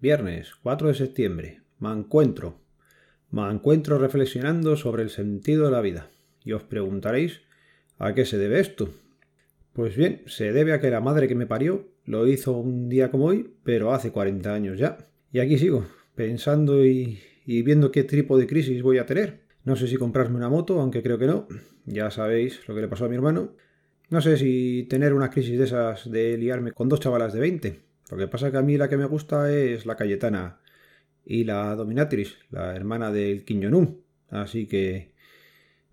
Viernes 4 de septiembre. Me encuentro. Me encuentro reflexionando sobre el sentido de la vida. Y os preguntaréis ¿a qué se debe esto? Pues bien, se debe a que la madre que me parió lo hizo un día como hoy, pero hace 40 años ya. Y aquí sigo, pensando y, y viendo qué tipo de crisis voy a tener. No sé si comprarme una moto, aunque creo que no. Ya sabéis lo que le pasó a mi hermano. No sé si tener una crisis de esas de liarme con dos chavalas de 20. Lo que pasa que a mí la que me gusta es la Cayetana y la Dominatrix, la hermana del Quiñonum. Así que,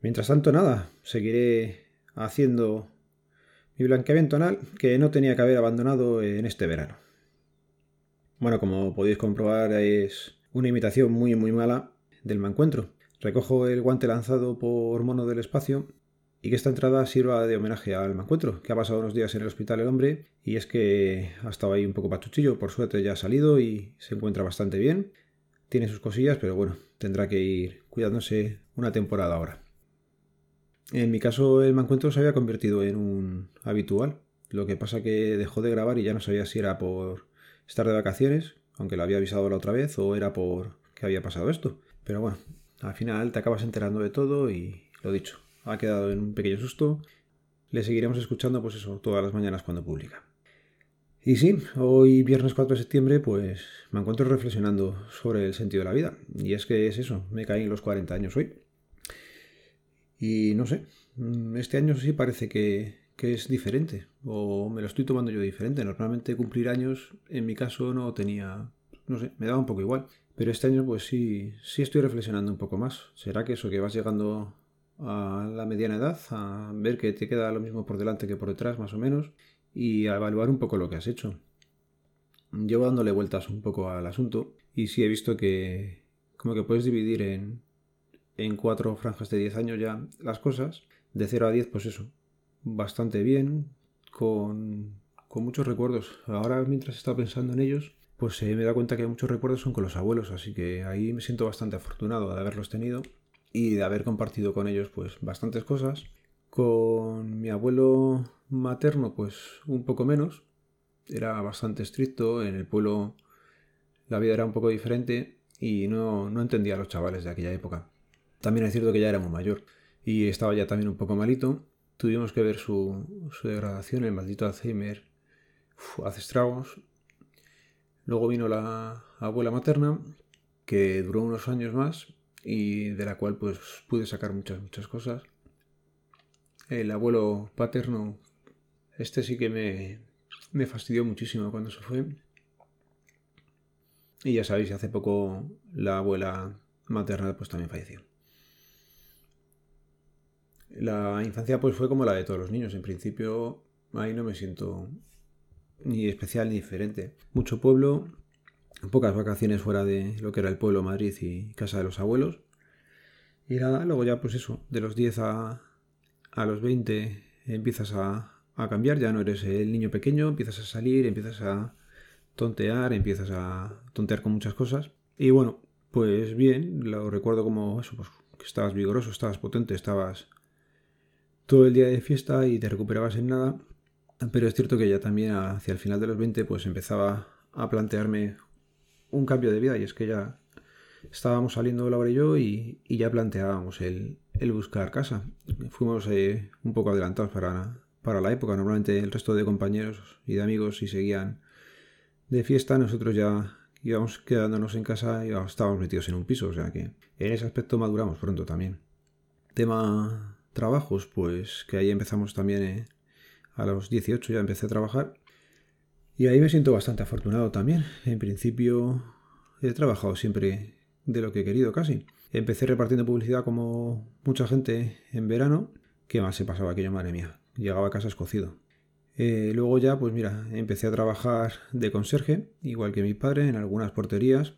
mientras tanto, nada, seguiré haciendo mi blanqueamiento anal que no tenía que haber abandonado en este verano. Bueno, como podéis comprobar, es una imitación muy, muy mala del mancuentro. Recojo el guante lanzado por Mono del Espacio y que esta entrada sirva de homenaje al mancuentro, que ha pasado unos días en el hospital el hombre y es que ha estado ahí un poco pachuchillo, por suerte ya ha salido y se encuentra bastante bien. Tiene sus cosillas, pero bueno, tendrá que ir cuidándose una temporada ahora. En mi caso el mancuentro se había convertido en un habitual, lo que pasa que dejó de grabar y ya no sabía si era por estar de vacaciones, aunque lo había avisado la otra vez, o era por que había pasado esto. Pero bueno, al final te acabas enterando de todo y lo dicho, ha quedado en un pequeño susto. Le seguiremos escuchando, pues eso, todas las mañanas cuando publica. Y sí, hoy viernes 4 de septiembre, pues me encuentro reflexionando sobre el sentido de la vida. Y es que es eso, me caí en los 40 años hoy. Y no sé, mm, este año sí parece que, que es diferente, o me lo estoy tomando yo diferente. Normalmente cumplir años, en mi caso, no tenía, no sé, me daba un poco igual. Pero este año, pues sí, sí estoy reflexionando un poco más. ¿Será que eso, que vas llegando a la mediana edad, a ver que te queda lo mismo por delante que por detrás, más o menos, y a evaluar un poco lo que has hecho. Llevo dándole vueltas un poco al asunto y sí he visto que como que puedes dividir en, en cuatro franjas de 10 años ya las cosas. De 0 a 10, pues eso, bastante bien, con, con muchos recuerdos. Ahora mientras estaba pensando en ellos, pues me he dado cuenta que muchos recuerdos son con los abuelos, así que ahí me siento bastante afortunado de haberlos tenido y de haber compartido con ellos pues bastantes cosas. Con mi abuelo materno pues un poco menos. Era bastante estricto, en el pueblo la vida era un poco diferente y no, no entendía a los chavales de aquella época. También es cierto que ya era muy mayor y estaba ya también un poco malito. Tuvimos que ver su, su degradación, el maldito Alzheimer hace estragos. Luego vino la abuela materna, que duró unos años más, y de la cual pues pude sacar muchas, muchas cosas. El abuelo paterno, este sí que me, me fastidió muchísimo cuando se fue. Y ya sabéis, hace poco la abuela materna pues también falleció. La infancia pues fue como la de todos los niños. En principio ahí no me siento ni especial ni diferente. Mucho pueblo, pocas vacaciones fuera de lo que era el pueblo Madrid y casa de los abuelos. Y nada, luego ya pues eso, de los 10 a, a los 20 empiezas a, a cambiar, ya no eres el niño pequeño, empiezas a salir, empiezas a tontear, empiezas a tontear con muchas cosas. Y bueno, pues bien, lo recuerdo como eso, pues que estabas vigoroso, estabas potente, estabas todo el día de fiesta y te recuperabas en nada. Pero es cierto que ya también hacia el final de los 20 pues empezaba a plantearme un cambio de vida y es que ya estábamos saliendo Laura y yo y, ya planteábamos el, buscar casa. Fuimos eh, un poco adelantados para, para la época. Normalmente el resto de compañeros y de amigos si seguían de fiesta, nosotros ya íbamos quedándonos en casa y estábamos metidos en un piso. O sea que en ese aspecto maduramos pronto también. Tema trabajos, pues que ahí empezamos también eh, a los 18 ya empecé a trabajar. Y ahí me siento bastante afortunado también. En principio he trabajado siempre de lo que he querido casi. Empecé repartiendo publicidad como mucha gente en verano. ¿Qué más se pasaba aquello, madre mía? Llegaba a casa escocido. Eh, luego ya, pues mira, empecé a trabajar de conserje, igual que mi padre, en algunas porterías.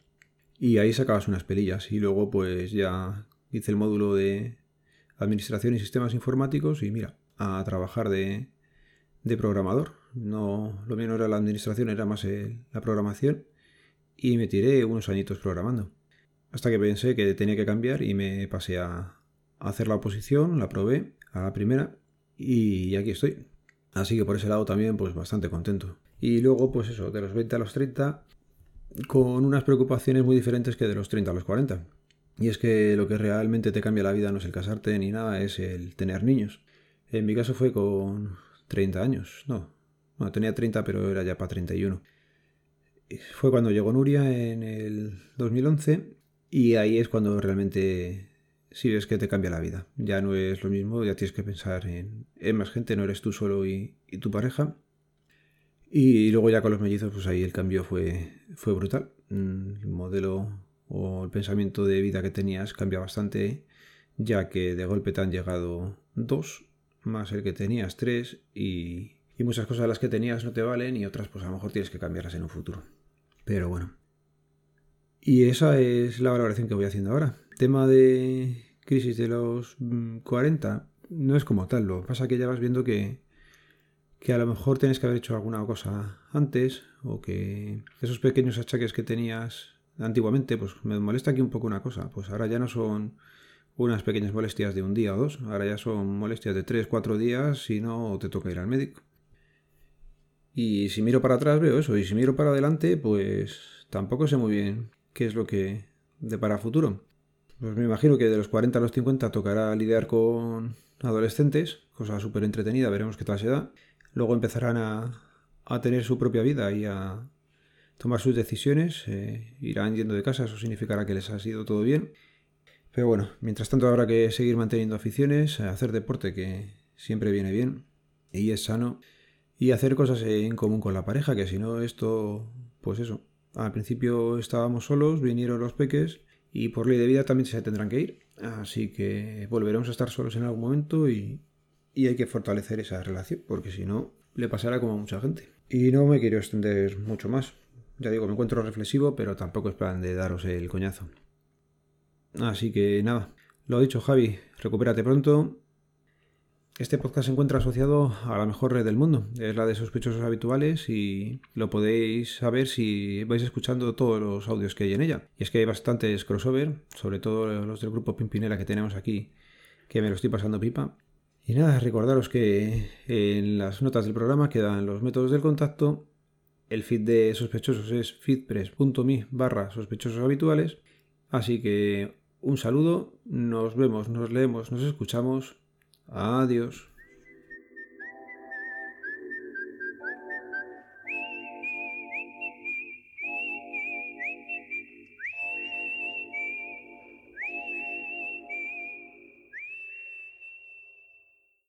Y ahí sacabas unas pelillas. Y luego pues ya hice el módulo de administración y sistemas informáticos y mira, a trabajar de, de programador. No, lo mío no era la administración, era más la programación. Y me tiré unos añitos programando. Hasta que pensé que tenía que cambiar y me pasé a hacer la oposición, la probé a la primera y aquí estoy. Así que por ese lado también pues bastante contento. Y luego pues eso, de los 20 a los 30 con unas preocupaciones muy diferentes que de los 30 a los 40. Y es que lo que realmente te cambia la vida no es el casarte ni nada, es el tener niños. En mi caso fue con 30 años, no. Bueno, tenía 30 pero era ya para 31. Fue cuando llegó Nuria en el 2011 y ahí es cuando realmente sí ves que te cambia la vida. Ya no es lo mismo, ya tienes que pensar en, más gente, no eres tú solo y, tu pareja. Y luego ya con los mellizos, pues ahí el cambio fue, fue brutal. Mm, el modelo o el pensamiento de vida que tenías cambia bastante, ya que de golpe te han llegado dos, más el que tenías tres, y, y muchas cosas de las que tenías no te valen y otras pues a lo mejor tienes que cambiarlas en un futuro. Pero bueno. Y esa es la valoración que voy haciendo ahora. Tema de crisis de los 40 mm, no es como tal. Lo que pasa que ya vas viendo que, que a lo mejor tienes que haber hecho alguna cosa antes o que esos pequeños achaques que tenías antiguamente, pues me molesta aquí un poco una cosa. Pues ahora ya no son unas pequeñas molestias de un día o dos. Ahora ya son molestias de 3, 4 días si no te toca ir al médico. Y si miro para atrás veo eso, y si miro para adelante, pues tampoco sé muy bien qué es lo que depara futuro. Pues me imagino que de los 40 a los 50 tocará lidiar con adolescentes, cosa súper entretenida, veremos qué tal se da. Luego empezarán a, a, tener su propia vida y a tomar sus decisiones, eh, irán yendo de casa, eso significará que les ha sido todo bien. Pero bueno, mientras tanto habrá que seguir manteniendo aficiones, hacer deporte que siempre viene bien y es sano y hacer cosas en común con la pareja, que si no esto, pues eso. Al principio estábamos solos, vinieron los peques y por ley de vida también se tendrán que ir. Así que volveremos a estar solos en algún momento y, y hay que fortalecer esa relación, porque si no, le pasará como a mucha gente. Y no me quiero extender mucho más. Ya digo, me encuentro reflexivo, pero tampoco es plan de daros el coñazo. Así que nada, lo dicho Javi, recupérate pronto este podcast se encuentra asociado a la mejor red del mundo, es la de sospechosos habituales y lo podéis saber si vais escuchando todos los audios que hay en ella. Y es que hay bastantes crossover, sobre todo los del grupo Pimpinela que tenemos aquí, que me lo estoy pasando pipa. Y nada, recordaros que en las notas del programa quedan los métodos del contacto. El feed de sospechosos es feedpress.me barra sospechosos habituales. Así que un saludo, nos vemos, nos leemos, nos escuchamos Adiós.